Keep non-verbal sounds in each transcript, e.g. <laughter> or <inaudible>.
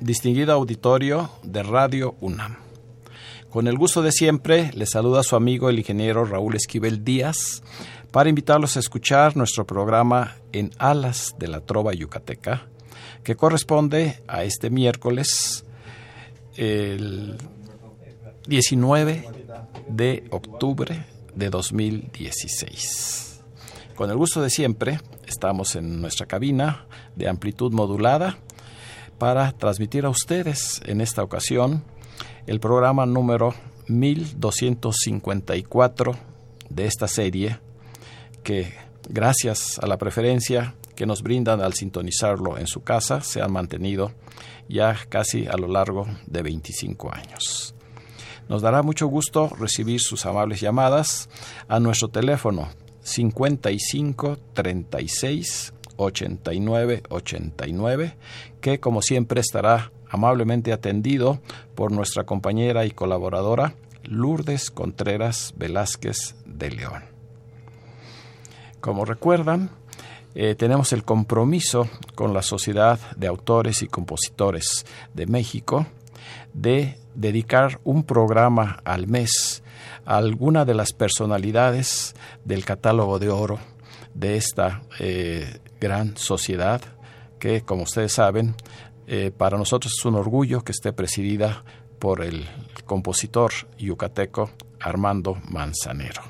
distinguido auditorio de Radio UNAM. Con el gusto de siempre, les saluda su amigo el ingeniero Raúl Esquivel Díaz para invitarlos a escuchar nuestro programa En Alas de la Trova Yucateca, que corresponde a este miércoles, el 19 de octubre de 2016. Con el gusto de siempre, estamos en nuestra cabina de amplitud modulada para transmitir a ustedes en esta ocasión el programa número 1254 de esta serie que gracias a la preferencia que nos brindan al sintonizarlo en su casa se han mantenido ya casi a lo largo de 25 años. Nos dará mucho gusto recibir sus amables llamadas a nuestro teléfono 55 36 89 89 que como siempre estará amablemente atendido por nuestra compañera y colaboradora Lourdes Contreras Velázquez de León. Como recuerdan, eh, tenemos el compromiso con la Sociedad de Autores y Compositores de México de dedicar un programa al mes a alguna de las personalidades del catálogo de oro de esta eh, gran sociedad que, como ustedes saben, eh, para nosotros es un orgullo que esté presidida por el compositor yucateco Armando Manzanero.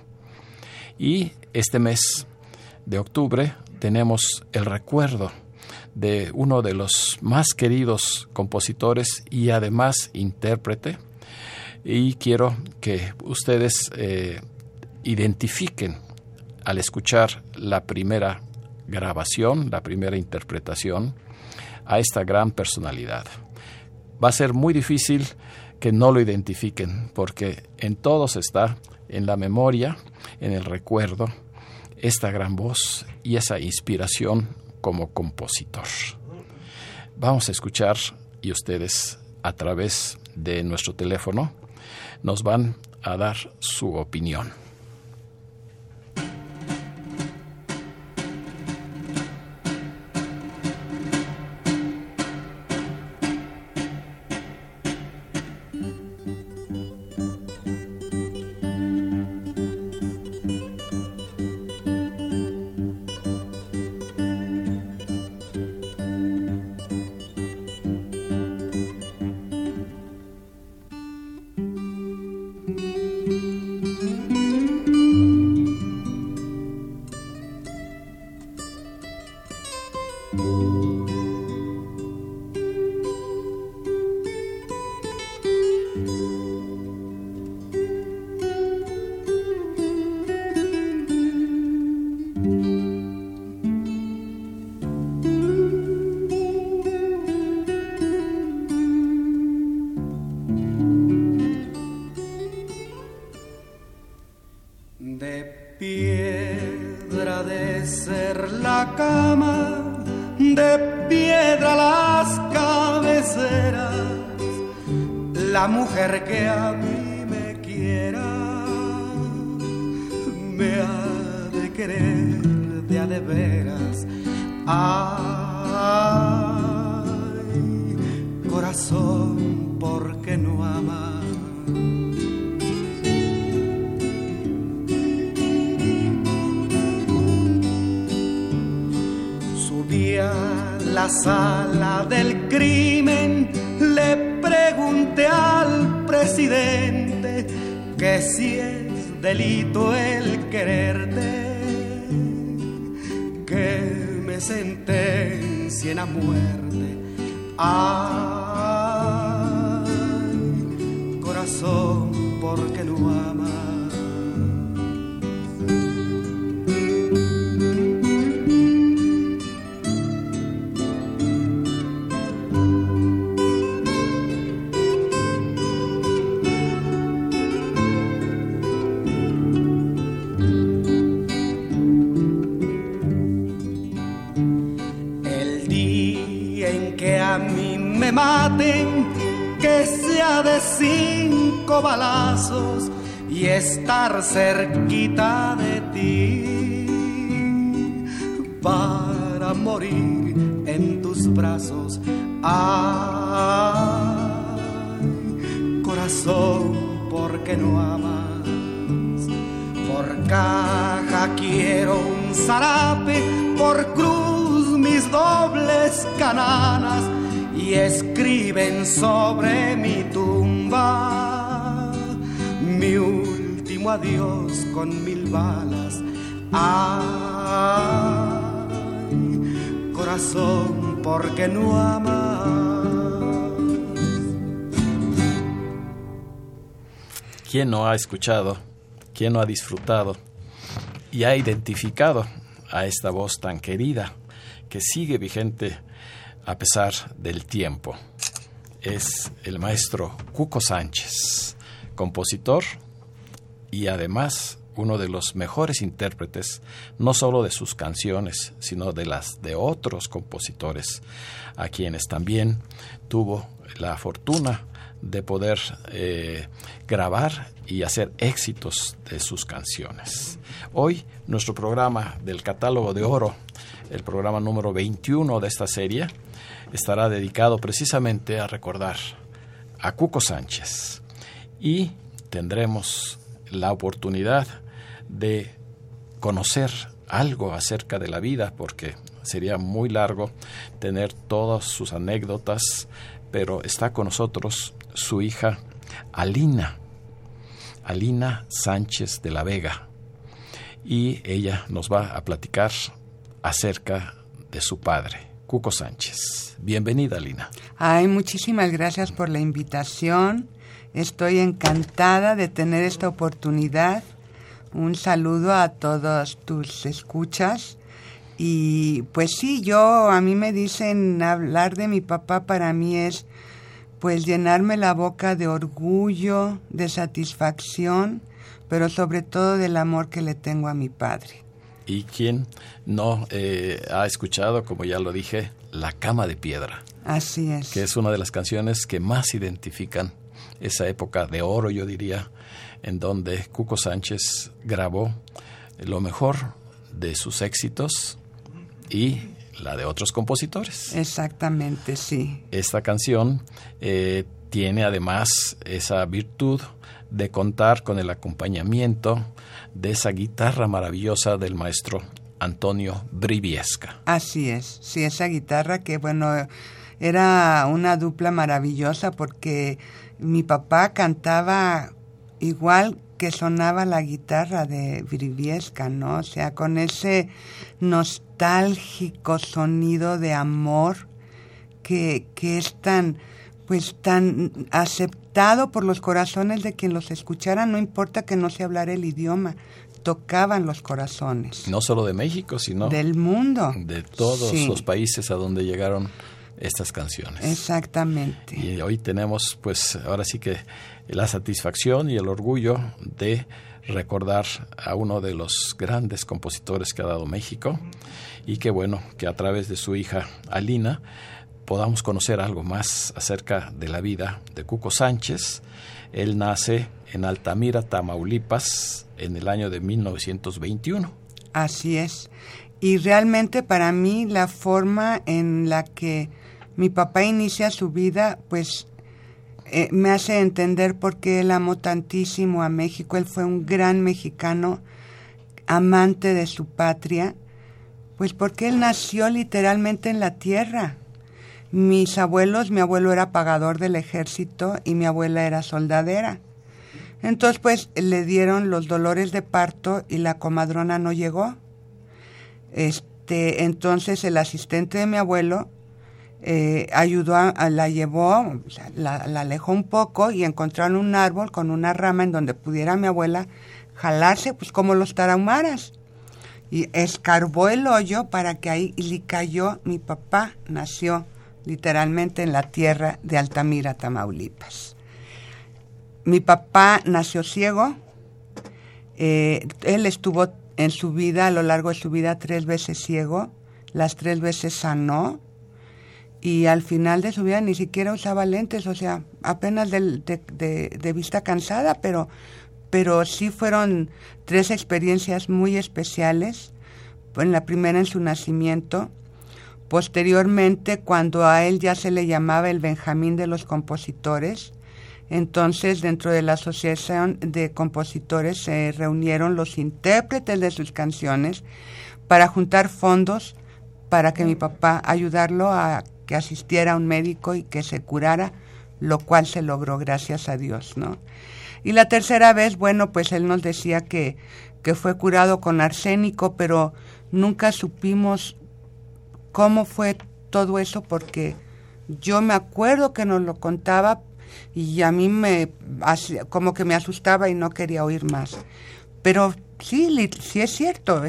Y este mes de octubre tenemos el recuerdo de uno de los más queridos compositores y además intérprete. Y quiero que ustedes eh, identifiquen al escuchar la primera grabación, la primera interpretación a esta gran personalidad. Va a ser muy difícil que no lo identifiquen porque en todos está, en la memoria, en el recuerdo, esta gran voz y esa inspiración como compositor. Vamos a escuchar y ustedes a través de nuestro teléfono nos van a dar su opinión. Ay, corazón, ¿por qué no amas? Balazos y estar cerquita de ti para morir en tus brazos. Ay, corazón, porque no amas? Por caja quiero un zarape, por cruz mis dobles cananas y escriben sobre adiós con mil balas. Ay, corazón, porque no amas? ¿Quién no ha escuchado? ¿Quién no ha disfrutado y ha identificado a esta voz tan querida que sigue vigente a pesar del tiempo? Es el maestro Cuco Sánchez, compositor y además uno de los mejores intérpretes, no solo de sus canciones, sino de las de otros compositores, a quienes también tuvo la fortuna de poder eh, grabar y hacer éxitos de sus canciones. Hoy nuestro programa del catálogo de oro, el programa número 21 de esta serie, estará dedicado precisamente a recordar a Cuco Sánchez y tendremos la oportunidad de conocer algo acerca de la vida porque sería muy largo tener todas sus anécdotas, pero está con nosotros su hija Alina, Alina Sánchez de la Vega, y ella nos va a platicar acerca de su padre, Cuco Sánchez. Bienvenida, Alina. Ay, muchísimas gracias por la invitación. Estoy encantada de tener esta oportunidad. Un saludo a todos tus escuchas. Y pues sí, yo, a mí me dicen hablar de mi papá para mí es pues llenarme la boca de orgullo, de satisfacción, pero sobre todo del amor que le tengo a mi padre. ¿Y quién no eh, ha escuchado, como ya lo dije, La cama de piedra? Así es. Que es una de las canciones que más identifican esa época de oro, yo diría, en donde Cuco Sánchez grabó lo mejor de sus éxitos y la de otros compositores. Exactamente, sí. Esta canción eh, tiene además esa virtud de contar con el acompañamiento de esa guitarra maravillosa del maestro Antonio Briviesca. Así es, sí, esa guitarra que bueno, era una dupla maravillosa porque mi papá cantaba igual que sonaba la guitarra de Briviesca, ¿no? O sea, con ese nostálgico sonido de amor que, que es tan, pues tan aceptado por los corazones de quien los escuchara, no importa que no se hablara el idioma, tocaban los corazones. No solo de México, sino del mundo. De todos Sí. los países a donde llegaron estas canciones. Exactamente. Y hoy tenemos, pues, ahora sí que la satisfacción y el orgullo de recordar a uno de los grandes compositores que ha dado México y que bueno, que a través de su hija Alina podamos conocer algo más acerca de la vida de Cuco Sánchez. Él nace en Altamira, Tamaulipas, en el año de 1921. Así es. Y realmente para mí la forma en la que mi papá inicia su vida, pues eh, me hace entender por qué él amó tantísimo a México. Él fue un gran mexicano, amante de su patria, pues porque él nació literalmente en la tierra. Mis abuelos, mi abuelo era pagador del ejército y mi abuela era soldadera. Entonces, pues le dieron los dolores de parto y la comadrona no llegó. Este, entonces el asistente de mi abuelo eh, ayudó, a, la llevó, la, alejó un poco y encontraron un árbol con una rama en donde pudiera mi abuela jalarse, pues como los tarahumaras. Y escarbó el hoyo para que ahí le cayó. Mi papá nació literalmente en la tierra de Altamira, Tamaulipas. Mi papá nació ciego. Eh, él estuvo en su vida, a lo largo de su vida, tres veces ciego. Las tres veces sanó. Y al final de su vida ni siquiera usaba lentes, o sea, apenas de, de, de, vista cansada, pero, pero sí fueron tres experiencias muy especiales. En la primera en su nacimiento, posteriormente cuando a él ya se le llamaba el Benjamín de los compositores, entonces dentro de la asociación de compositores se reunieron los intérpretes de sus canciones para juntar fondos para que mi papá ayudarlo a que asistiera a un médico y que se curara, lo cual se logró gracias a Dios, ¿no? Y la tercera vez, bueno, pues él nos decía que, que fue curado con arsénico, pero nunca supimos cómo fue todo eso porque yo me acuerdo que nos lo contaba y a mí me como que me asustaba y no quería oír más. Pero sí, sí es cierto,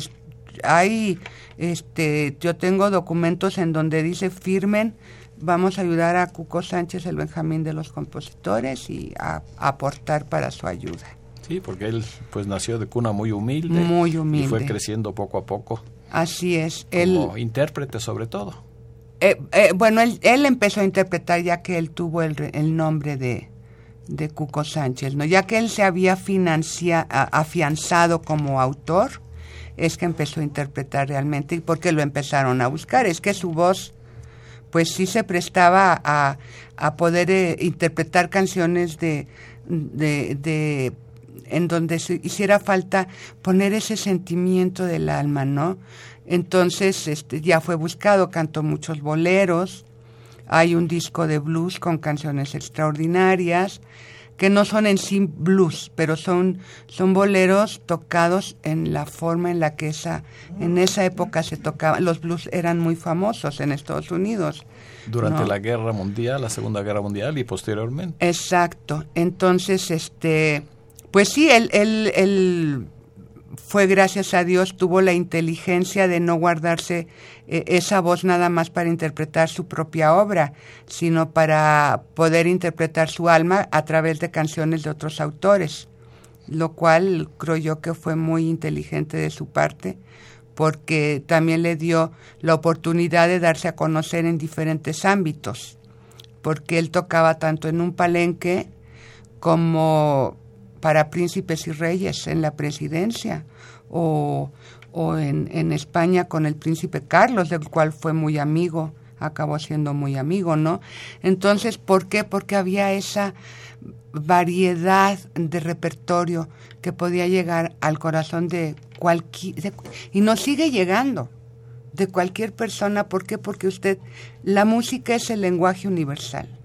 hay este, yo tengo documentos en donde dice firmen, vamos a ayudar a Cuco Sánchez, el Benjamín de los compositores, y a, aportar para su ayuda. Sí, porque él pues nació de cuna muy humilde. Muy humilde. Y fue creciendo poco a poco. Así es. Como intérprete sobre todo. Eh, eh, bueno, él, él, empezó a interpretar ya que él tuvo el, el nombre de, de Cuco Sánchez, ¿no? Ya que él se había financia, afianzado como autor, es que empezó a interpretar realmente y porque lo empezaron a buscar. Es que su voz, pues sí se prestaba a, a poder eh, interpretar canciones de, de, de en donde se hiciera falta poner ese sentimiento del alma, ¿no? Entonces este, ya fue buscado, cantó muchos boleros, hay un disco de blues con canciones extraordinarias, que no son en sí blues, pero son, son boleros tocados en la forma en la que esa, en esa época se tocaban. Los blues eran muy famosos en Estados Unidos. Durante la guerra mundial, la segunda guerra mundial y posteriormente. Exacto. Entonces, este, pues sí, él, él fue gracias a Dios, tuvo la inteligencia de no guardarse eh, esa voz nada más para interpretar su propia obra, sino para poder interpretar su alma a través de canciones de otros autores, lo cual creo yo que fue muy inteligente de su parte, porque también le dio la oportunidad de darse a conocer en diferentes ámbitos, porque él tocaba tanto en un palenque como para príncipes y reyes en la presidencia o, o en, en, España con el príncipe Carlos, del cual fue muy amigo, acabó siendo muy amigo, ¿no? Entonces, ¿por qué? Porque había esa variedad de repertorio que podía llegar al corazón de cualquier... y nos sigue llegando de cualquier persona. ¿Por qué? Porque usted, la música es el lenguaje universal.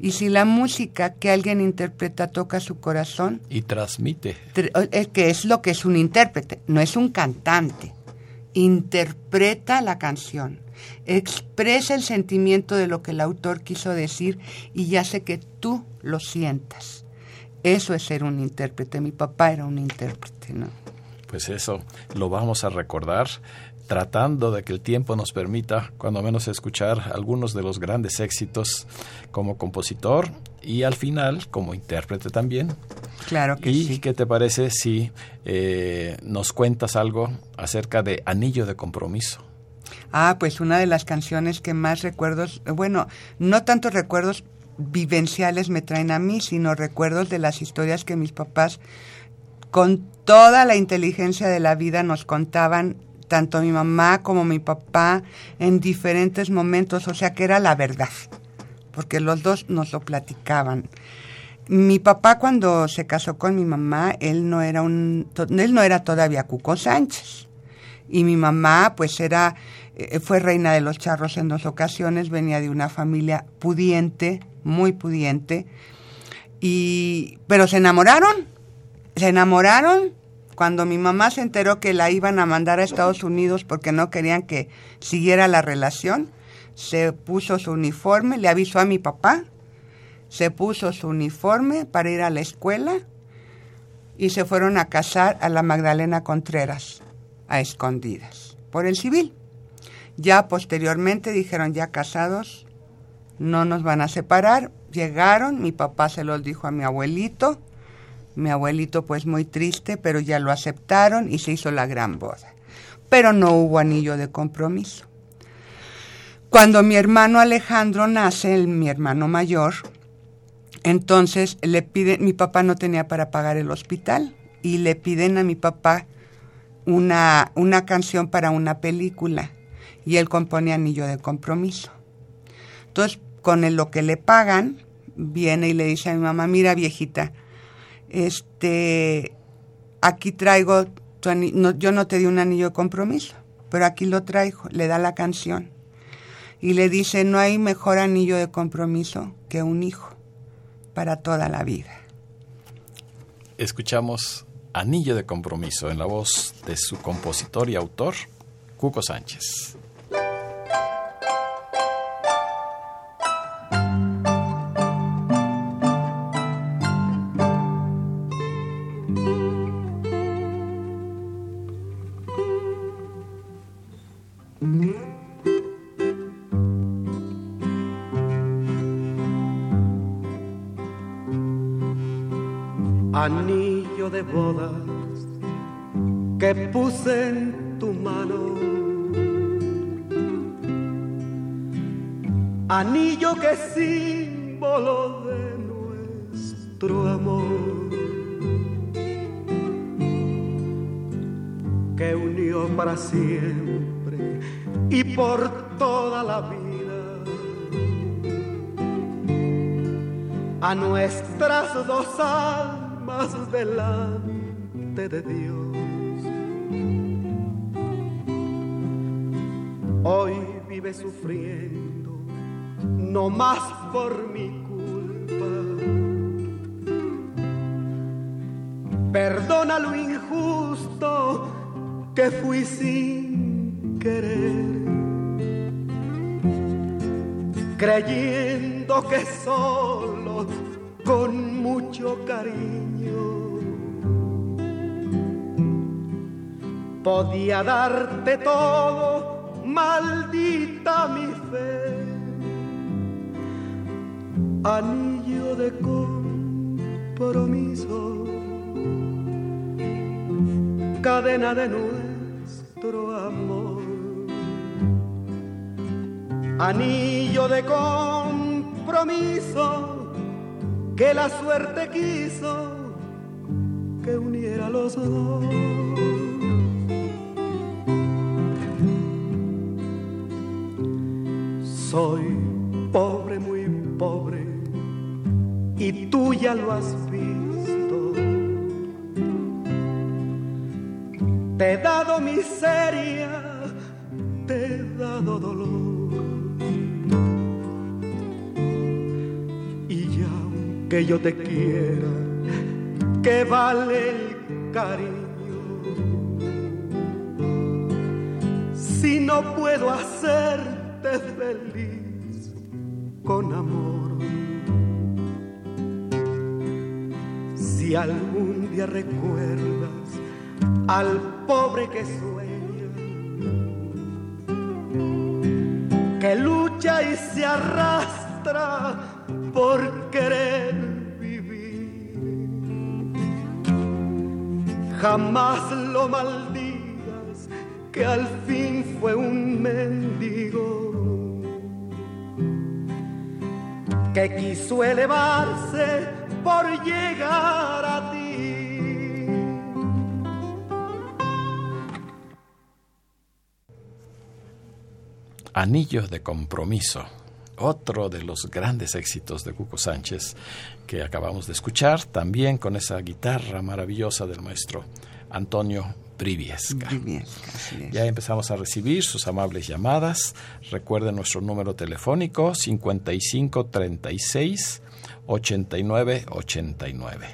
Y si la música que alguien interpreta toca su corazón... Y transmite. Que es lo que es un intérprete, no es un cantante. Interpreta la canción, expresa el sentimiento de lo que el autor quiso decir y hace que tú lo sientas. Eso es ser un intérprete. Mi papá era un intérprete, ¿no? Pues eso lo vamos a recordar tratando de que el tiempo nos permita, cuando menos, escuchar algunos de los grandes éxitos como compositor y al final como intérprete también. Claro que ¿Y sí. qué te parece si eh, nos cuentas algo acerca de Anillo de Compromiso? Ah, pues una de las canciones que más recuerdos, bueno, no tantos recuerdos vivenciales me traen a mí, sino recuerdos de las historias que mis papás con toda la inteligencia de la vida nos contaban tanto mi mamá como mi papá en diferentes momentos, o sea que era la verdad, porque los dos nos lo platicaban. Mi papá cuando se casó con mi mamá, él no era un él no era todavía Cuco Sánchez. Y mi mamá pues era eh, fue reina de los charros en dos ocasiones, venía de una familia pudiente, muy pudiente. Y pero se enamoraron. Se enamoraron cuando mi mamá se enteró que la iban a mandar a Estados Unidos porque no querían que siguiera la relación, se puso su uniforme, le avisó a mi papá, se puso su uniforme para ir a la escuela y se fueron a casar a la Magdalena Contreras, a escondidas, por el civil. Ya posteriormente dijeron, ya casados, no nos van a separar. Llegaron, mi papá se los dijo a mi abuelito, mi abuelito pues muy triste, pero ya lo aceptaron y se hizo la gran boda. Pero no hubo anillo de compromiso. Cuando mi hermano Alejandro nace, el- mi hermano mayor, entonces le pide, mi papá no tenía para pagar el hospital y le piden a mi papá una, una canción para una película y él compone Anillo de Compromiso. Entonces, con lo que le pagan, viene y le dice a mi mamá, mira viejita, este, aquí traigo, tu no, yo no te di un anillo de compromiso, pero aquí lo traigo, le da la canción y le dice, no hay mejor anillo de compromiso que un hijo para toda la vida. Escuchamos Anillo de Compromiso en la voz de su compositor y autor, Cuco Sánchez. Anillo de bodas que puse en tu mano. Anillo que es símbolo de nuestro amor. Que unió para siempre y por toda la vida a nuestras dos almas delante de Dios. Hoy vive sufriendo, no más por mi culpa. Perdona lo injusto que fui sin querer creyendo que solo con mucho cariño. Podía darte todo, maldita mi fe, anillo de compromiso, cadena de nuestro amor. Anillo de compromiso que la suerte quiso que uniera los dos. Soy pobre, muy pobre, y tú ya lo has visto. Te he dado miseria, te he dado dolor. Aunque yo te quiera, que vale el cariño. Si no puedo hacerte feliz con amor. Si algún día recuerdas al pobre que sueña, que lucha y se arrastra por querer vivir. Jamás lo maldigas, que al fin fue un mendigo que quiso elevarse por llegar a ti. Anillo de Compromiso, otro de los grandes éxitos de Cuco Sánchez que acabamos de escuchar, también con esa guitarra maravillosa del maestro Antonio Briviesca. Briviesca, así es. Ya empezamos a recibir sus amables llamadas. Recuerden nuestro número telefónico 5536 8989.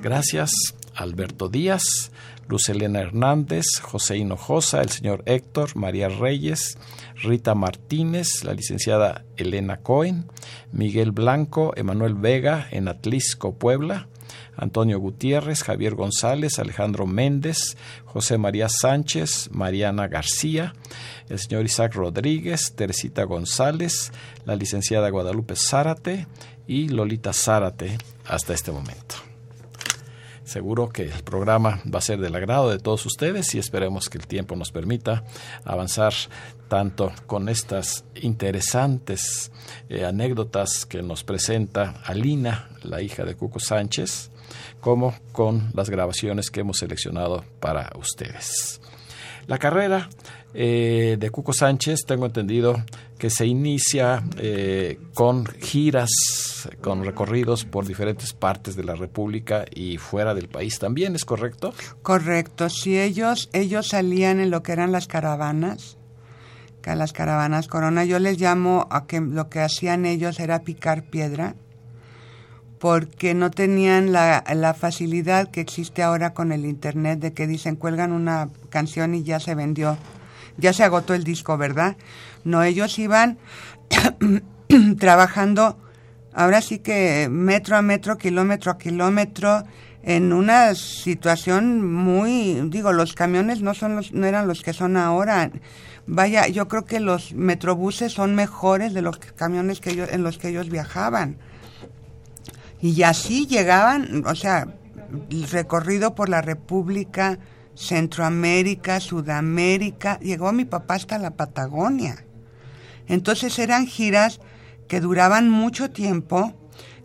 Gracias Alberto Díaz, Luz Elena Hernández, José Hinojosa, el señor Héctor, María Reyes, Rita Martínez, la licenciada Elena Cohen, Miguel Blanco, Emanuel Vega en Atlisco, Puebla, Antonio Gutiérrez, Javier González, Alejandro Méndez, José María Sánchez, Mariana García, el señor Isaac Rodríguez, Teresita González, la licenciada Guadalupe Zárate y Lolita Zárate hasta este momento. Seguro que el programa va a ser del agrado de todos ustedes y esperemos que el tiempo nos permita avanzar tanto con estas interesantes eh, anécdotas que nos presenta Alina, la hija de Cuco Sánchez, como con las grabaciones que hemos seleccionado para ustedes. La carrera eh, de Cuco Sánchez, tengo entendido que se inicia eh, con giras, con recorridos por diferentes partes de la República y fuera del país también, ¿es correcto? Correcto, si ellos, ellos salían en lo que eran las caravanas, las caravanas Corona, yo les llamo a que lo que hacían ellos era picar piedra, porque no tenían la, la facilidad que existe ahora con el Internet de que dicen cuelgan una canción y ya se vendió, ya se agotó el disco, ¿verdad? No, ellos iban <coughs> trabajando ahora sí que metro a metro, kilómetro a kilómetro, en una situación muy, digo, los camiones no son los, no eran los que son ahora. Vaya, yo creo que los metrobuses son mejores de los camiones que ellos, en los que ellos viajaban. Y así llegaban, o sea, recorrido por la República, Centroamérica, Sudamérica, llegó mi papá hasta la Patagonia. Entonces eran giras que duraban mucho tiempo.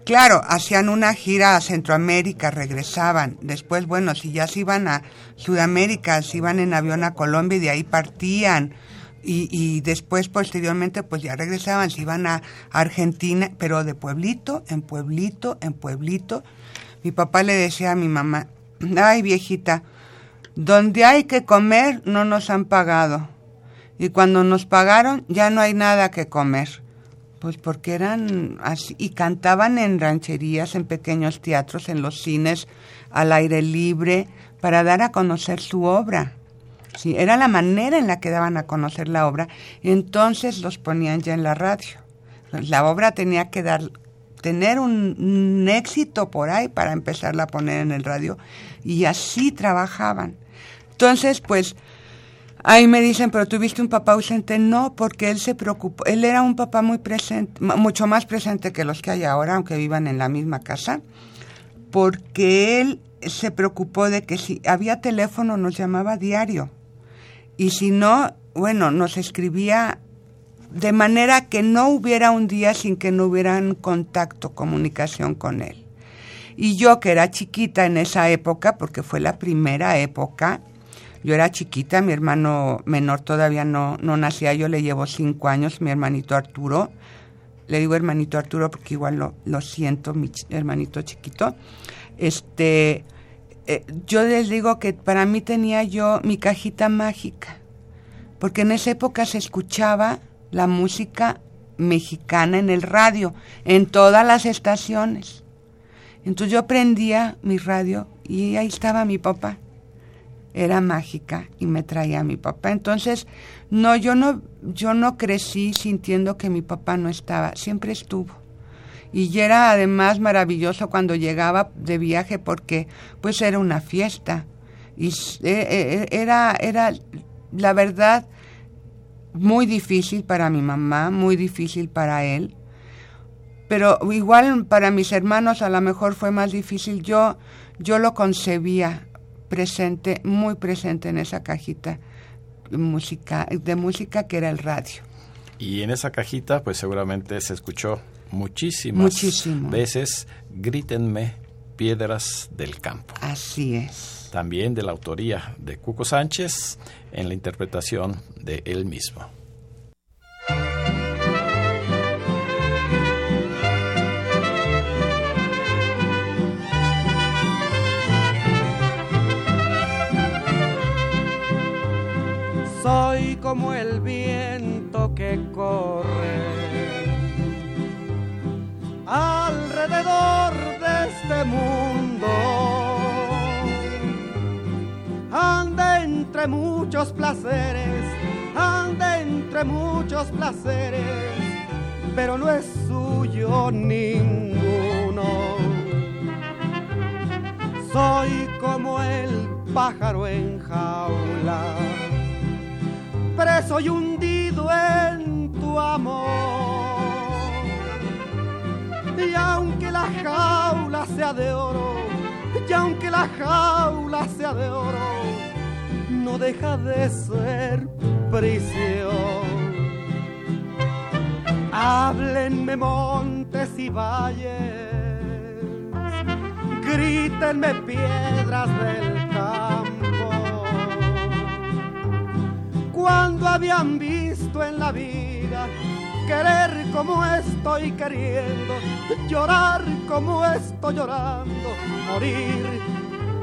Claro, hacían una gira a Centroamérica, regresaban. Después, bueno, si ya se iban a Sudamérica, se iban en avión a Colombia y de ahí partían. Y, después, posteriormente, pues ya regresaban, se iban a Argentina, pero de pueblito en pueblito en pueblito. Mi papá le decía a mi mamá, ay viejita, donde hay que comer no nos han pagado. Y cuando nos pagaron ya no hay nada que comer. Pues porque eran así, y cantaban en rancherías, en pequeños teatros, en los cines, al aire libre, para dar a conocer su obra. Sí, era la manera en la que daban a conocer la obra. Entonces los ponían ya en la radio. La obra tenía que dar, tener un, un éxito por ahí para empezarla a poner en el radio. Y así trabajaban. Entonces, pues, ahí me dicen, pero tuviste un papá ausente. No, porque él se preocupó. Él era un papá muy presente, mucho más presente que los que hay ahora, aunque vivan en la misma casa. Porque él se preocupó de que si había teléfono nos llamaba diario. Y si no, bueno, nos escribía de manera que no hubiera un día sin que no hubieran contacto, comunicación con él. Y yo que era chiquita en esa época, porque fue la primera época, yo era chiquita, mi hermano menor todavía no, no nacía, yo le llevo cinco años, mi hermanito Arturo, le digo hermanito Arturo porque igual lo, lo siento, mi hermanito chiquito, este, eh, yo les digo que para mí tenía yo mi cajita mágica, porque en esa época se escuchaba la música mexicana en el radio, en todas las estaciones. Entonces yo prendía mi radio y ahí estaba mi papá. Era mágica y me traía a mi papá. Entonces, no, yo no, yo no crecí sintiendo que mi papá no estaba, siempre estuvo. Y era además maravilloso cuando llegaba de viaje porque pues era una fiesta. Y era, era la verdad muy difícil para mi mamá, muy difícil para él. Pero igual para mis hermanos a lo mejor fue más difícil. Yo, yo lo concebía presente, muy presente en esa cajita música, de música que era el radio. Y en esa cajita pues seguramente se escuchó muchísimas Muchísimo. veces Grítenme piedras del campo. Así es. También de la autoría de Cuco Sánchez en la interpretación de él mismo. Como el viento que corre alrededor de este mundo. Anda entre muchos placeres, anda entre muchos placeres, pero no es suyo ninguno. Soy como el pájaro en jaula, preso y hundido en tu amor. Y aunque la jaula sea de oro, y aunque la jaula sea de oro, no deja de ser prisión. Háblenme montes y valles, grítenme piedras del campo. Cuando habían visto en la vida querer como estoy queriendo, llorar como estoy llorando, morir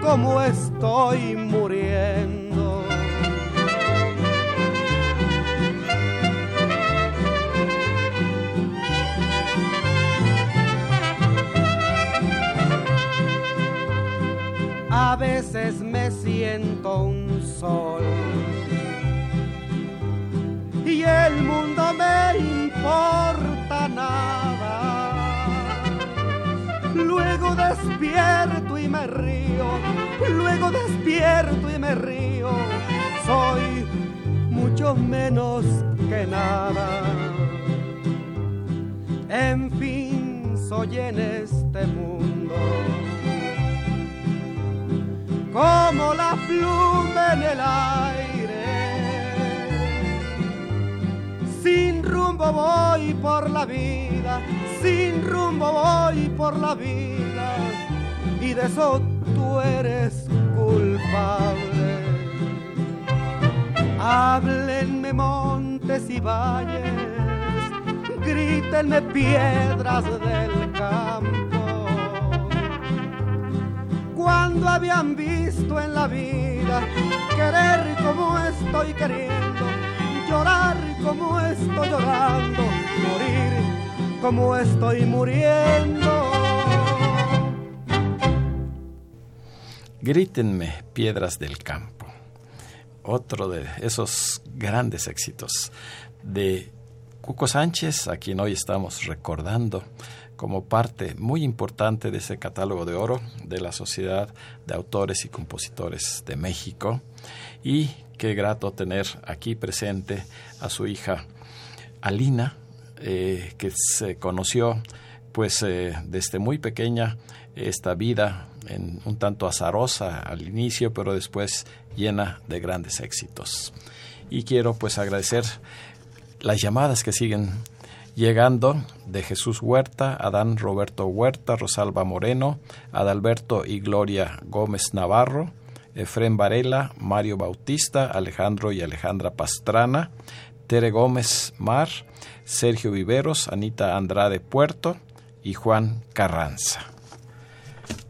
como estoy muriendo. A veces me siento un sol y el mundo me importa nada. Luego despierto y me río, luego despierto y me río. Soy mucho menos que nada. En fin, soy en este mundo como la pluma en el aire. Rumbo voy por la vida, sin rumbo voy por la vida, y de eso tú eres culpable. Háblenme montes y valles, grítenme piedras del campo cuando habían visto en la vida querer como estoy queriendo, llorar como estoy llorando, morir como estoy muriendo. Grítenme piedras del campo. Otro de esos grandes éxitos de Cuco Sánchez, a quien hoy estamos recordando como parte muy importante de ese catálogo de oro de la Sociedad de Autores y Compositores de México. Y qué grato tener aquí presente a su hija Alina, eh, que se conoció pues eh, desde muy pequeña esta vida en un tanto azarosa al inicio, pero después llena de grandes éxitos. Y quiero pues agradecer las llamadas que siguen llegando de Jesús Huerta, Adán Roberto Huerta, Rosalba Moreno, Adalberto y Gloria Gómez Navarro, Efrén Varela, Mario Bautista, Alejandro y Alejandra Pastrana, Tere Gómez Mar, Sergio Viveros, Anita Andrade Puerto y Juan Carranza.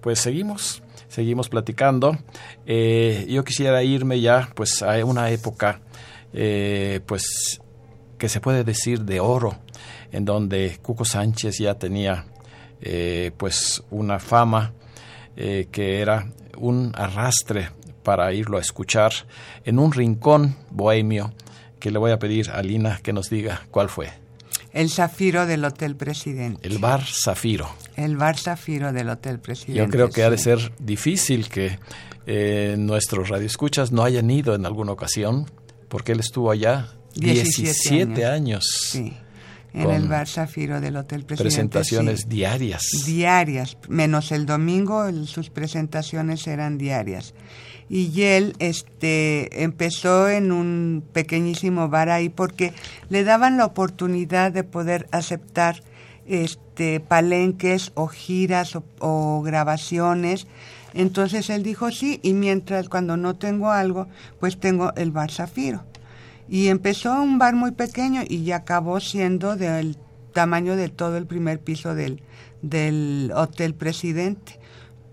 Pues seguimos, seguimos platicando. Eh, yo quisiera irme ya pues a una época eh, pues que se puede decir de oro en donde Cuco Sánchez ya tenía eh, pues una fama que era un arrastre para irlo a escuchar en un rincón bohemio que le voy a pedir a Lina que nos diga cuál fue. El Zafiro del Hotel Presidente. El Bar Zafiro. El Bar Zafiro del Hotel Presidente. Yo creo que ha de ser difícil que eh, nuestros radioescuchas no hayan ido en alguna ocasión, porque él estuvo allá 17, años. Sí en el Bar Zafiro del Hotel Presidente. Presentaciones diarias. Diarias, menos el domingo, sus presentaciones eran diarias. Y él este, empezó en un pequeñísimo bar ahí porque le daban la oportunidad de poder aceptar este, palenques o giras o, o grabaciones. Entonces él dijo sí, y mientras cuando no tengo algo, pues tengo el Bar Zafiro y empezó un bar muy pequeño y ya acabó siendo del tamaño de todo el primer piso del, del Hotel Presidente.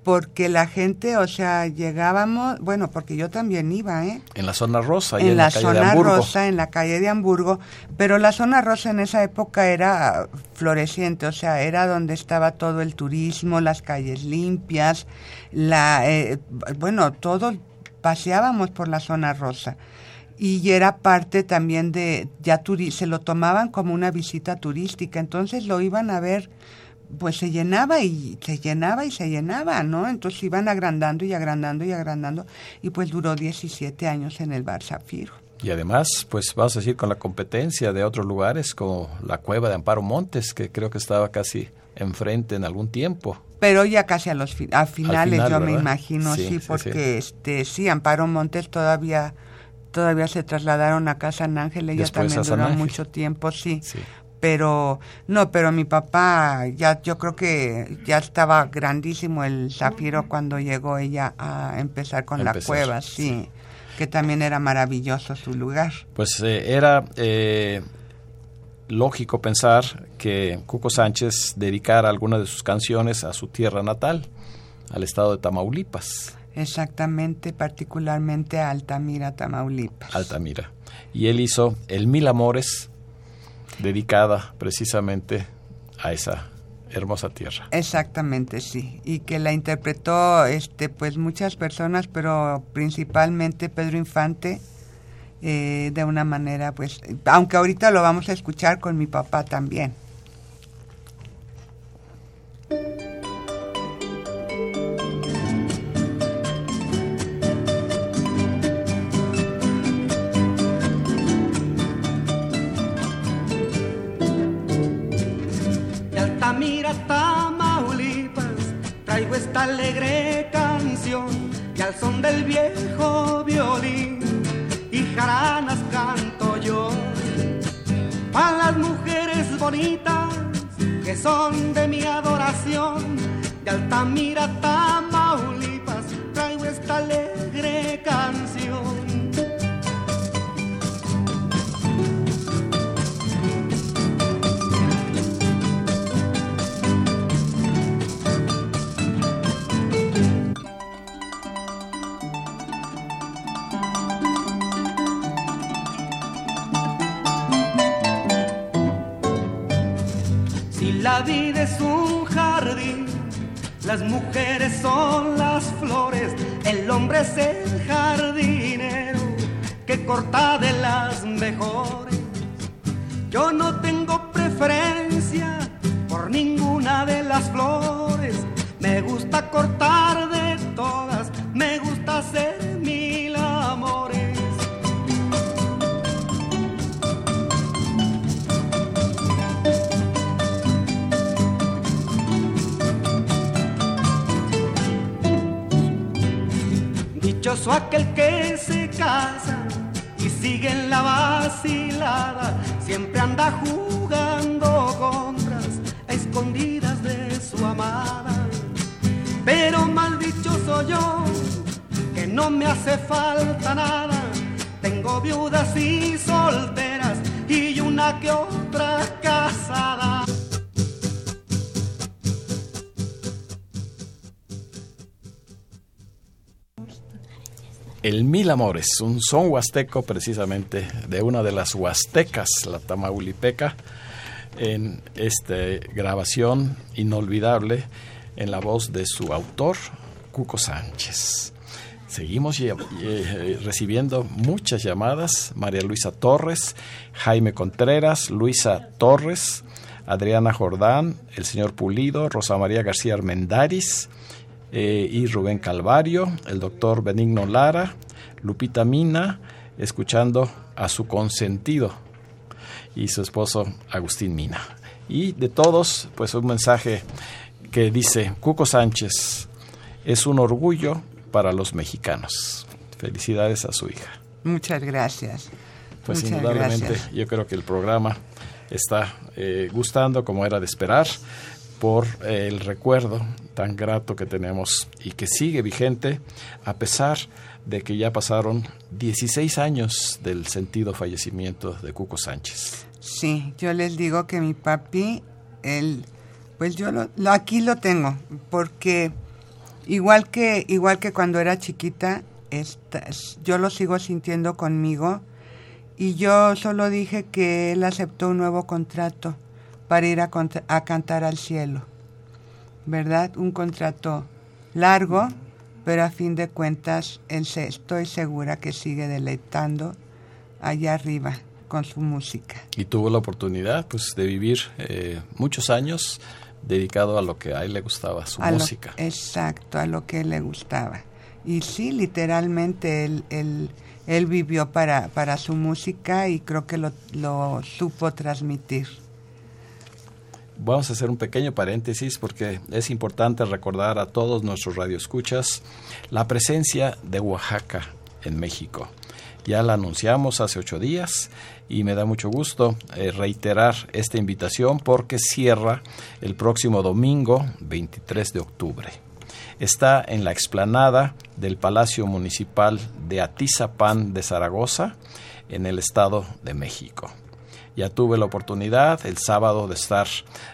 Porque la gente, o sea, llegábamos, bueno, porque yo también iba, ¿eh? En la zona rosa, en, en la, la calle zona de Hamburgo. rosa, en la calle de Hamburgo, pero la zona rosa en esa época era floreciente, o sea, era donde estaba todo el turismo, las calles limpias, la, eh, bueno, todo, paseábamos por la zona rosa y era parte también de, ya se lo tomaban como una visita turística, entonces lo iban a ver, pues se llenaba y se llenaba y se llenaba, ¿no? Entonces iban agrandando y agrandando y agrandando y pues duró 17 años en el Bar Zafiro. Y además, pues vas a decir con la competencia de otros lugares como la cueva de Amparo Montes, que creo que estaba casi enfrente en algún tiempo. Pero ya casi a los fi a finales, final, yo me imagino, Sí, sí, sí, porque sí. este sí, Amparo Montes todavía todavía se trasladaron a Casa San Ángel, ella Después también duró Ángel. mucho tiempo, sí. Sí. pero no, pero mi papá ya yo creo que ya estaba grandísimo el zafiro cuando llegó ella a empezar con la cueva, sí, que también era maravilloso su lugar. Pues eh, era eh, lógico pensar que Cuco Sánchez dedicara alguna de sus canciones a su tierra natal, al estado de Tamaulipas. Exactamente, particularmente a Altamira, Tamaulipas. Altamira. Y él hizo El Mil Amores, dedicada precisamente a esa hermosa tierra. Exactamente, sí, y que la interpretó este pues muchas personas, pero principalmente Pedro Infante eh, de una manera pues aunque ahorita lo vamos a escuchar con mi papá también. Esta alegre canción y al son del viejo violín y jaranas canto yo. A las mujeres bonitas que son de mi adoración, de Altamira, Tamaulipas, traigo esta alegre las mujeres son las flores, el hombre es el jardinero que corta de las mejores. Yo no tengo preferencia por ninguna de las flores, me gusta cortar de Dichoso aquel que se casa y sigue en la vacilada, siempre anda jugando contras a escondidas de su amada. Pero mal dichoso yo, que no me hace falta nada, tengo viudas y solteras y una que otra casada. El Mil Amores, un son huasteco precisamente de una de las huastecas, la Tamaulipeca, en esta grabación inolvidable en la voz de su autor, Cuco Sánchez. Seguimos recibiendo muchas llamadas. María Luisa Torres, Jaime Contreras, Luisa Torres, Adriana Jordán, el señor Pulido, Rosa María García Armendaris, eh, y Rubén Calvario, el doctor Benigno Lara, Lupita Mina, escuchando a su consentido y su esposo Agustín Mina. Y de todos, pues un mensaje que dice, Cuco Sánchez es un orgullo para los mexicanos. Felicidades a su hija. Muchas gracias. Pues indudablemente yo creo que el programa está eh, gustando como era de esperar por el recuerdo tan grato que tenemos y que sigue vigente a pesar de que ya pasaron 16 años del sentido fallecimiento de Cuco Sánchez. Sí, yo les digo que mi papi, él, pues yo lo, aquí lo tengo, porque igual que, igual que cuando era chiquita, yo lo sigo sintiendo conmigo y yo solo dije que él aceptó un nuevo contrato para ir a, a cantar al cielo. ¿verdad? Un contrato largo, pero a fin de cuentas él se, estoy segura que sigue deleitando allá arriba con su música. Y tuvo la oportunidad pues de vivir eh, muchos años dedicado a lo que a él le gustaba, su música. exacto, a lo que le gustaba. Y sí, literalmente él, él, él vivió para, para su música y creo que lo, lo supo transmitir. Vamos a hacer un pequeño paréntesis porque es importante recordar a todos nuestros radioescuchas la presencia de Oaxaca en México. Ya la anunciamos hace ocho días y me da mucho gusto eh, reiterar esta invitación porque cierra el próximo domingo 23 de octubre. Está en la explanada del Palacio Municipal de Atizapán de Zaragoza, en el Estado de México. Ya tuve la oportunidad el sábado de estar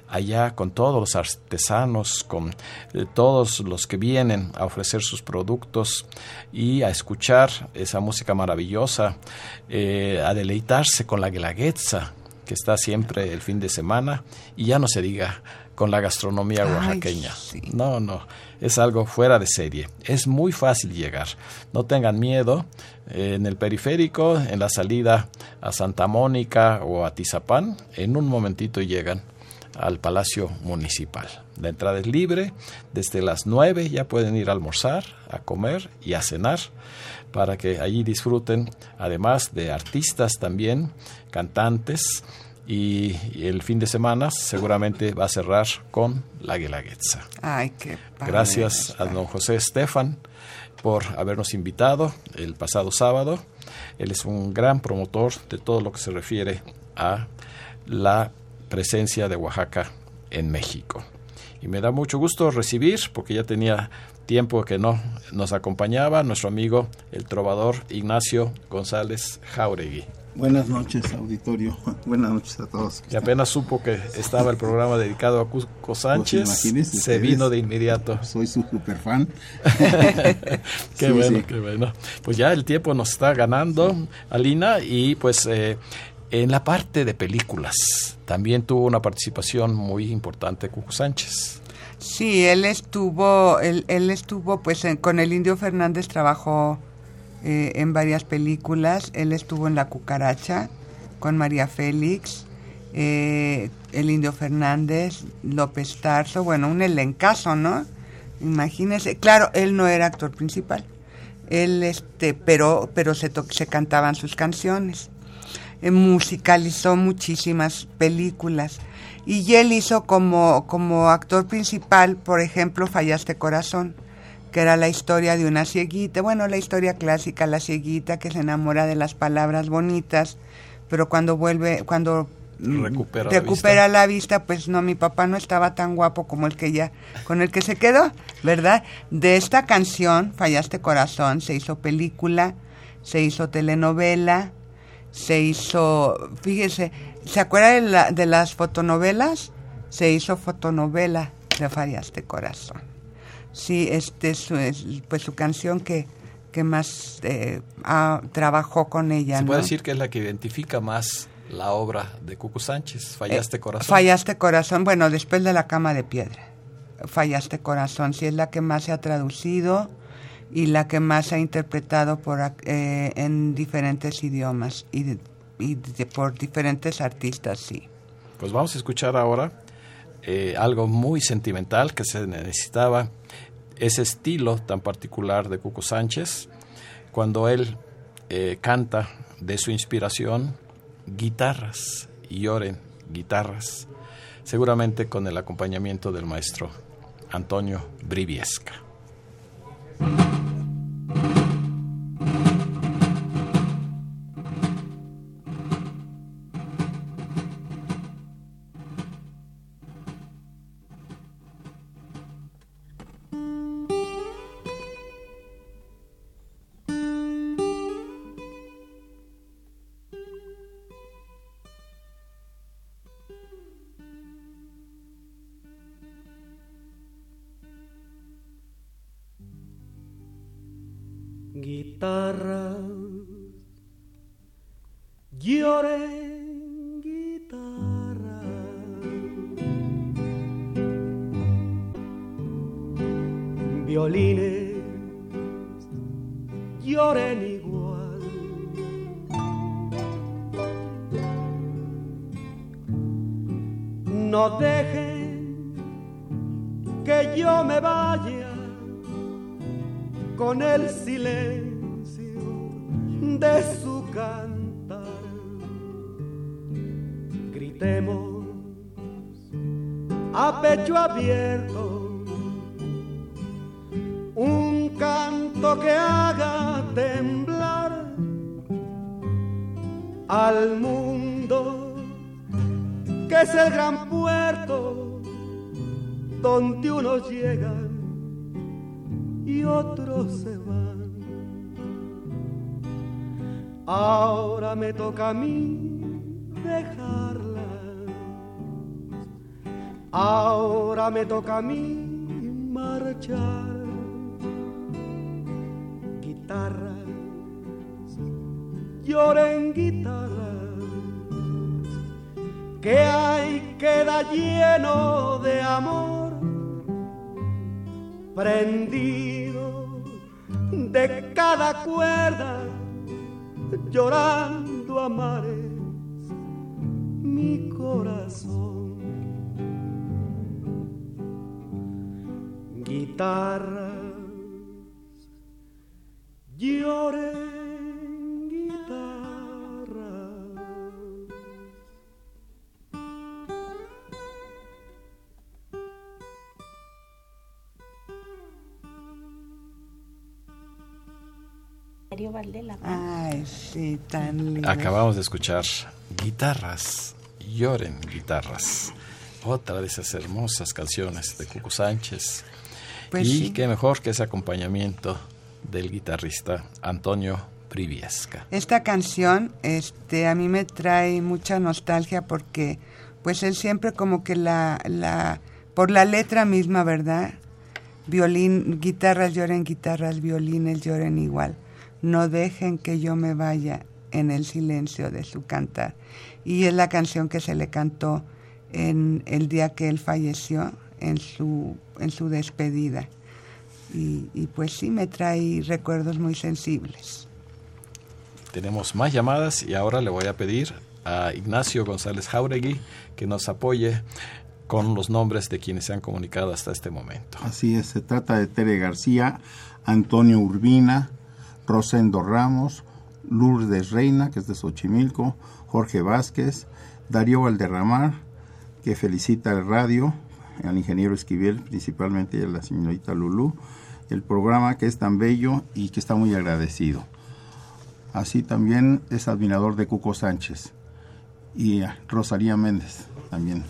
allá con todos los artesanos, con eh, todos los que vienen a ofrecer sus productos y a escuchar esa música maravillosa, eh, a deleitarse con la guelaguetza que está siempre el fin de semana. Y ya no se diga con la gastronomía oaxaqueña. No, no, es algo fuera de serie. Es muy fácil llegar. No tengan miedo. en el periférico, en la salida a Santa Mónica o a Tizapán, en un momentito llegan al Palacio Municipal. La entrada es libre, desde las 9 ya pueden ir a almorzar, a comer y a cenar para que allí disfruten, además de artistas también, cantantes, y, el fin de semana seguramente va a cerrar con la Guelaguetza. Ay, qué Gracias a don José Estefan por habernos invitado el pasado sábado. Él es un gran promotor de todo lo que se refiere a la presencia de Oaxaca en México. Y me da mucho gusto recibir, porque ya tenía tiempo que no nos acompañaba, nuestro amigo el trovador Ignacio González Jauregui. Buenas noches, auditorio. <laughs> Buenas noches a todos. Y apenas supo que estaba el programa dedicado a Cusco pues Sánchez, se vino de inmediato. <laughs> Soy su super fan. <laughs> qué bueno, qué bueno. Pues ya el tiempo nos está ganando, Alina, y pues eh, en la parte de películas también tuvo una participación muy importante Cuco Sánchez. Sí, él estuvo, él, él estuvo, pues con el Indio Fernández trabajó eh, en varias películas. Él estuvo en La Cucaracha con María Félix, eh, El Indio Fernández, López Tarso, bueno, un elencazo, ¿no? Imagínese, claro, él no era actor principal, él este, pero, pero se, se cantaban sus canciones. Eh, musicalizó muchísimas películas y él hizo como, como actor principal, por ejemplo, Fallaste Corazón que era la historia de una cieguita, bueno, la historia clásica, la cieguita que se enamora de las palabras bonitas, pero cuando vuelve, cuando recupera, la, vista. pues no, mi papá no estaba tan guapo como el que ya, con el que se quedó, ¿verdad? De esta canción, Fallaste Corazón, se hizo película, se hizo telenovela, se hizo, fíjese, ¿se acuerda de, de las fotonovelas? Se hizo fotonovela de Fallaste Corazón. Sí, este es pues su canción que, que más eh, trabajó con ella. Se puede decir que es la que identifica más la obra de Cucu Sánchez, Fallaste eh, Corazón. Fallaste Corazón, bueno, después de La Cama de Piedra. Fallaste Corazón, sí es la que más se ha traducido y la que más se ha interpretado por, eh, en diferentes idiomas y, y por diferentes artistas, sí. Pues vamos a escuchar ahora algo muy sentimental que se necesitaba ese estilo tan particular de Cuco Sánchez, cuando él eh, canta de su inspiración guitarras y lloren guitarras, seguramente con el acompañamiento del maestro Antonio Briviesca. Donde unos llegan y otros se van. Ahora me toca a mí dejarla. Ahora me toca a mí marchar. Guitarras, lloren guitarras, que hay queda lleno de amor, prendido de cada cuerda, llorando a mi corazón. Guitarras, lloren Mario Valdela. Ay, sí, tan lindo. Acabamos de escuchar Guitarras, lloren guitarras. Otra de esas hermosas canciones de Cuco Sánchez. Pues y sí. qué mejor que ese acompañamiento del guitarrista Antonio Priviesca. Esta canción este, a mí me trae mucha nostalgia porque pues él siempre como que la, la por la letra misma, ¿verdad? Violín, guitarras lloren guitarras, violines lloren igual. No dejen que yo me vaya en el silencio de su cantar. Y es la canción que se le cantó en el día que él falleció, en su, en su despedida. Y, y pues sí me trae recuerdos muy sensibles. Tenemos más llamadas y ahora le voy a pedir a Ignacio González Jauregui que nos apoye con los nombres de quienes se han comunicado hasta este momento. Así es, se trata de Tere García, Antonio Urbina, Rosendo Ramos, Lourdes Reina, que es de Xochimilco, Jorge Vázquez, Darío Valderramar, que felicita al radio, al ingeniero Esquivel, principalmente y a la señorita Lulú, el programa que es tan bello y que está muy agradecido. Así también es admirador de Cuco Sánchez y a Rosalía Méndez, también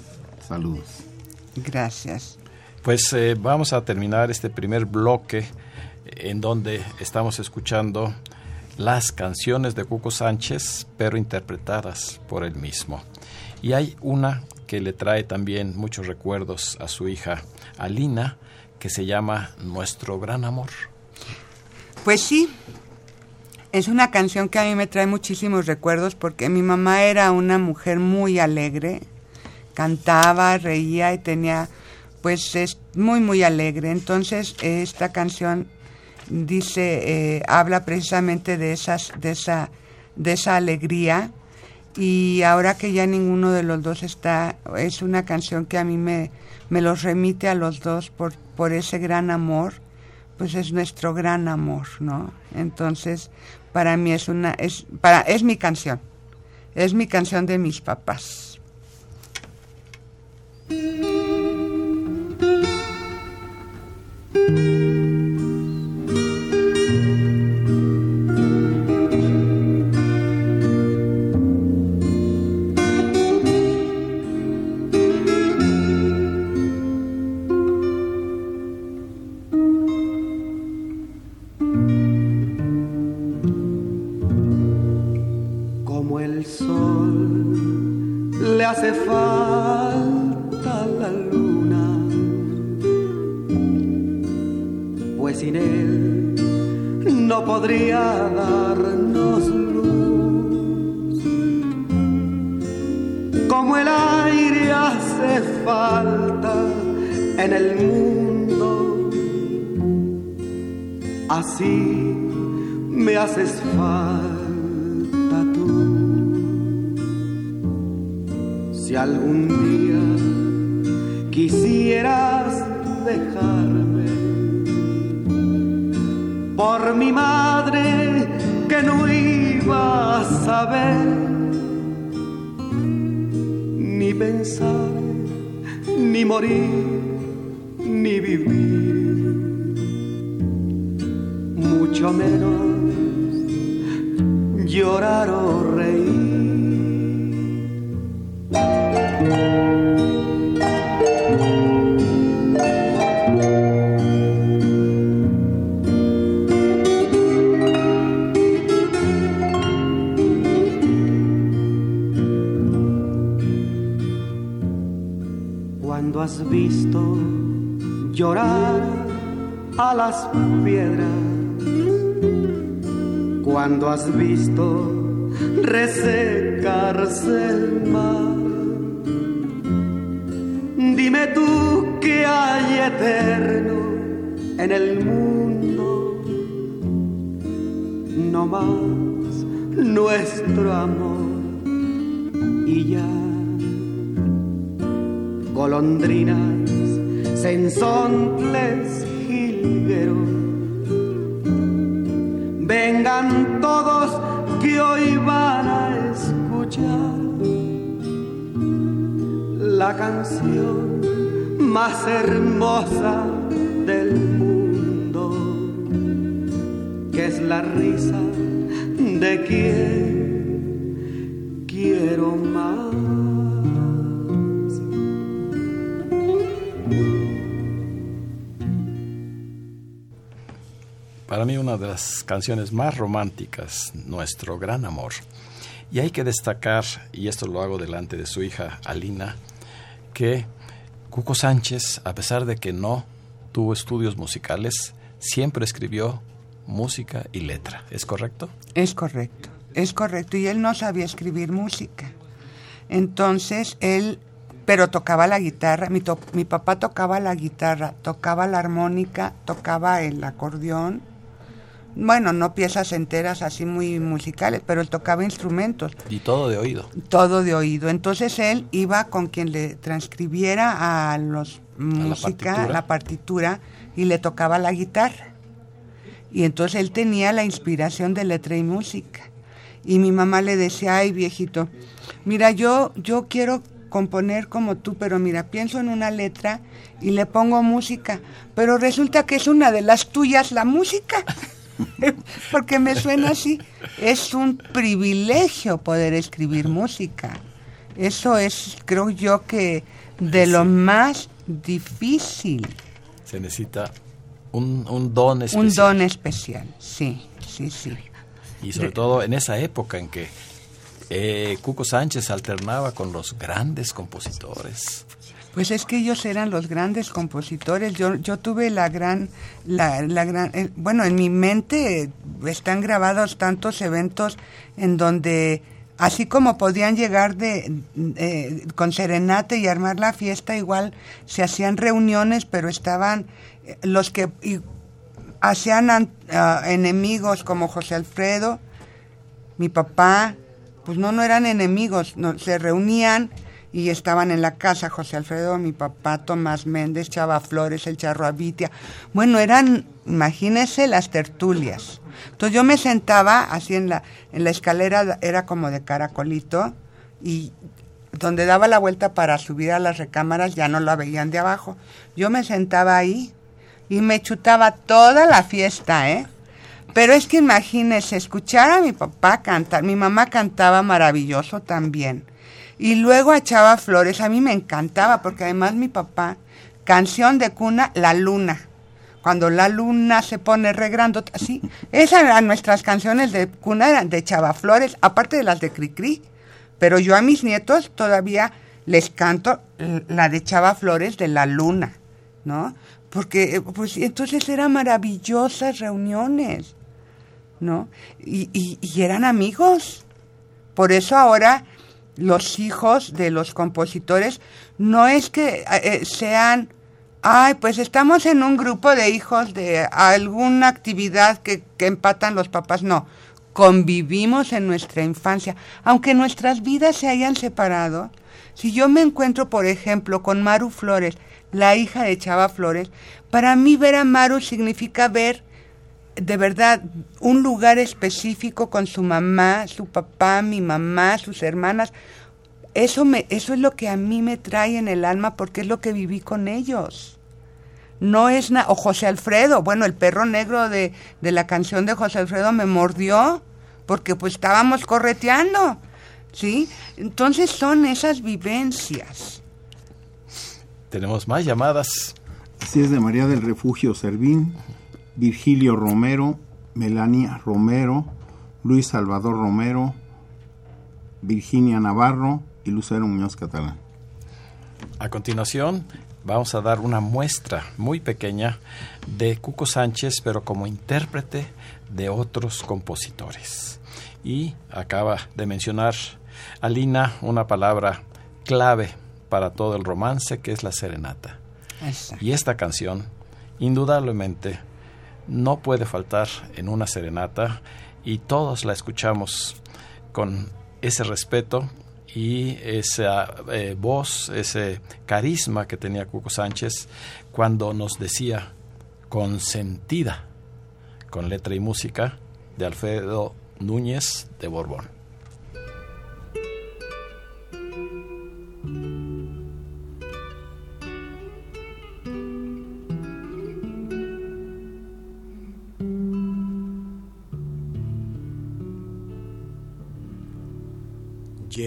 saludos. Gracias. Pues eh, vamos a terminar este primer bloque en donde estamos escuchando las canciones de Cuco Sánchez, pero interpretadas por él mismo. Y hay una que le trae también muchos recuerdos a su hija Alina, que se llama Nuestro Gran Amor. Pues sí, es una canción que a mí me trae muchísimos recuerdos porque mi mamá era una mujer muy alegre, cantaba, reía y tenía, pues es muy, muy alegre. Entonces esta canción dice, eh, habla precisamente de, esas, de, esa, de esa alegría y ahora que ya ninguno de los dos está, es una canción que a mí me, me los remite a los dos por, por ese gran amor, pues es nuestro gran amor, ¿no? Entonces, para mí es una, es, para, es mi canción, es mi canción de mis papás. A las piedras cuando has visto resecarse el mar. Dime tú qué hay eterno en el mundo, no más nuestro amor y ya. Golondrinas, sensontles, vengan todos que hoy van a escuchar la canción más hermosa del mundo, que es la risa de quien Para mí una de las canciones más románticas, Nuestro Gran Amor. Y hay que destacar, y esto lo hago delante de su hija Alina, que Cuco Sánchez, a pesar de que no tuvo estudios musicales, siempre escribió música y letra. ¿Es correcto? Es correcto, es correcto. Y él no sabía escribir música. Entonces él, pero tocaba la guitarra. Mi, mi papá tocaba la guitarra, tocaba la armónica, tocaba el acordeón. Bueno, no piezas enteras así muy musicales, pero él tocaba instrumentos. Y todo de oído. todo de oído. Entonces él iba con quien le transcribiera a los música, partitura. la partitura, y le tocaba la guitarra. Y entonces él tenía la inspiración de letra y música. Y mi mamá le decía, ay viejito, mira, yo, yo quiero componer como tú, pero mira, pienso en una letra y le pongo música, pero resulta que es una de las tuyas la música. <laughs> <laughs> Porque me suena así. Es un privilegio poder escribir música. Eso es, creo yo, que de lo más difícil. Se necesita un, un don especial. Un don especial, sí, sí, sí. Y sobre todo en esa época en que eh, Cuco Sánchez alternaba con los grandes compositores. Pues es que ellos eran los grandes compositores. Yo, yo tuve la gran, la, la gran, el- bueno, en mi mente están grabados tantos eventos en donde, así como podían llegar de, eh, con serenate y armar la fiesta, igual se hacían reuniones, pero estaban eh, los que hacían an- ah, enemigos como José Alfredo, mi papá, pues no, no eran enemigos, no, se reunían y estaban en la casa José Alfredo, mi papá, Tomás Méndez, Chava Flores, el Charro Abitia. Bueno, eran, imagínense las tertulias. Entonces yo me sentaba así en la, en la escalera, era como de caracolito, y donde daba la vuelta para subir a las recámaras ya no la veían de abajo. Yo me sentaba ahí y me chutaba toda la fiesta, ¿eh? Pero es que imagínese, escuchar a mi papá cantar, mi mamá cantaba maravilloso también. Y luego a Chava Flores, a mí me encantaba, porque además mi papá, canción de cuna, La Luna. Cuando la luna se pone regrando, así. Esas eran nuestras canciones de cuna, eran de Chava Flores, aparte de las de Cricri. Pero yo a mis nietos todavía les canto la de Chava Flores de La Luna, ¿no? Porque, eh, pues, entonces eran maravillosas reuniones, ¿no? Y- y eran amigos. Por eso ahora los hijos de los compositores no es que eh, eh, sean, ay, pues estamos en un grupo de hijos de alguna actividad que, que empatan los papás, no. Convivimos en nuestra infancia, aunque nuestras vidas se hayan separado. Si yo me encuentro, por ejemplo, con Maru Flores, la hija de Chava Flores, para mí ver a Maru significa ver de verdad un lugar específico con su mamá, su papá, mi mamá, sus hermanas. Eso me eso es lo que a mí me trae en el alma porque es lo que viví con ellos. No es nada o José Alfredo, bueno, el perro negro de, de la canción de José Alfredo me mordió porque pues estábamos correteando. ¿Sí? Entonces son esas vivencias. Tenemos más llamadas. Así es de María del Refugio Servín, Virgilio Romero, Melania Romero, Luis Salvador Romero, Virginia Navarro y Lucero Muñoz Catalán. A continuación, vamos a dar una muestra muy pequeña de Cuco Sánchez, pero como intérprete de otros compositores. Y acaba de mencionar Alina una palabra clave para todo el romance, que es la serenata. Y esta canción, indudablemente, no puede faltar en una serenata y todos la escuchamos con ese respeto y esa eh, voz, ese carisma que tenía Cuco Sánchez cuando nos decía consentida con letra y música de Alfredo Núñez de Borbón.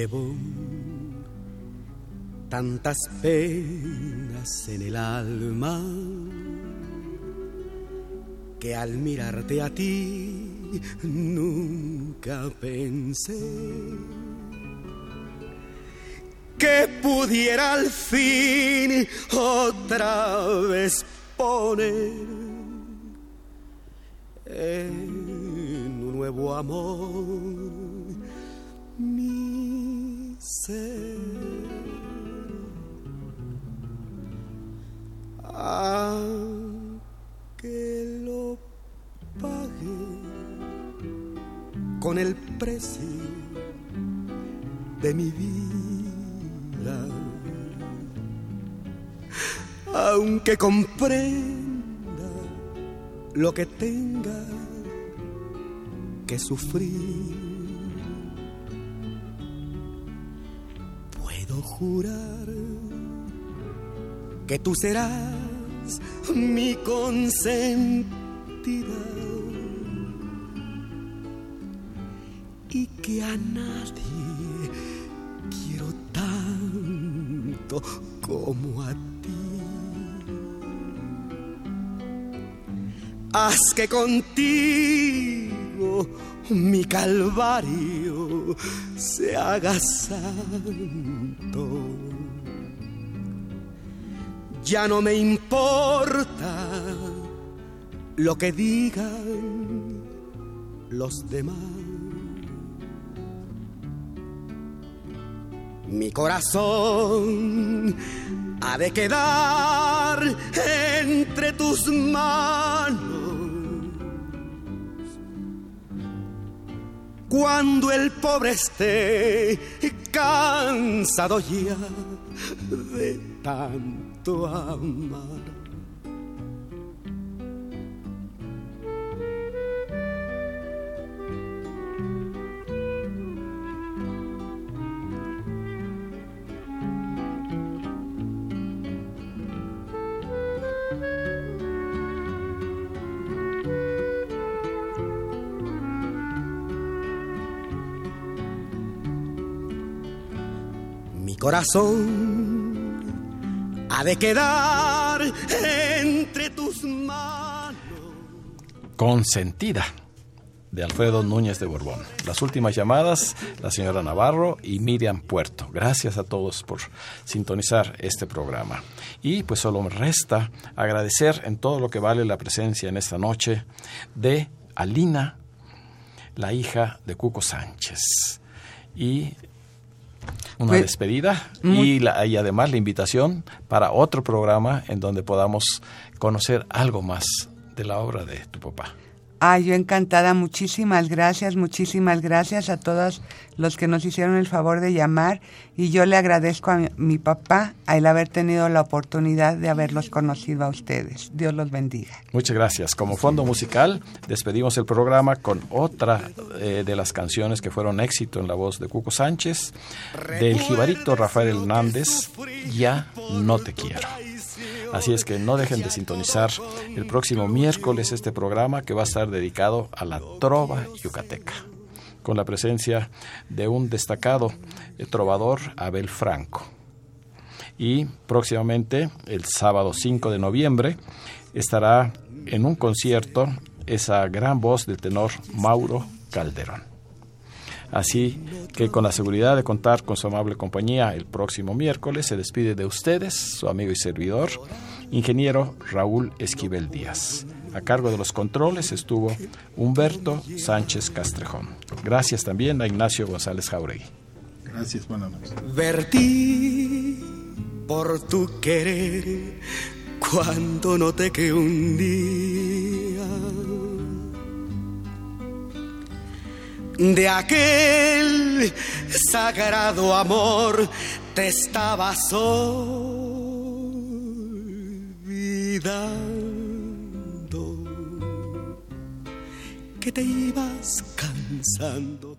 Llevo tantas penas en el alma que al mirarte a ti nunca pensé que pudiera al fin otra vez poner en un nuevo amor que lo pague con el precio de mi vida. Aunque comprenda lo que tenga que sufrir jurar que tú serás mi consentida y que a nadie quiero tanto como a ti. Haz que contigo mi calvario se haga santo. Ya no me importa lo que digan los demás. Mi corazón ha de quedar entre tus manos cuando el pobre esté cansado ya de tanto amar. Corazón ha de quedar entre tus manos. Consentida de Alfredo Núñez de Borbón. Las últimas llamadas, la señora Navarro y Miriam Puerto. Gracias a todos por sintonizar este programa. Y pues solo me resta agradecer en todo lo que vale la presencia en esta noche de Alina, la hija de Cuco Sánchez. Y una pues, despedida y, y además la invitación para otro programa en donde podamos conocer algo más de la obra de tu papá. Ah, yo encantada. Muchísimas gracias, muchísimas gracias a todos los que nos hicieron el favor de llamar y yo le agradezco a mi, papá el haber tenido la oportunidad de haberlos conocido a ustedes. Dios los bendiga. Muchas gracias. Como fondo musical, despedimos el programa con otra eh, de las canciones que fueron éxito en la voz de Cuco Sánchez, del jibarito Rafael Hernández, Ya no te quiero. Así es que no dejen de sintonizar el próximo miércoles este programa que va a estar dedicado a la trova yucateca, con la presencia de un destacado eh, trovador, Abel Franco. Y próximamente, el sábado 5 de noviembre, estará en un concierto esa gran voz del tenor Mauro Calderón. Así que con la seguridad de contar con su amable compañía el próximo miércoles se despide de ustedes, su amigo y servidor, ingeniero Raúl Esquivel Díaz. A cargo de los controles estuvo Humberto Sánchez Castrejón. Gracias también a Ignacio González Jauregui. Gracias, buenas noches. Vertí por tu querer cuando noté que un día de aquel sagrado amor te estabas olvidando que te ibas cansando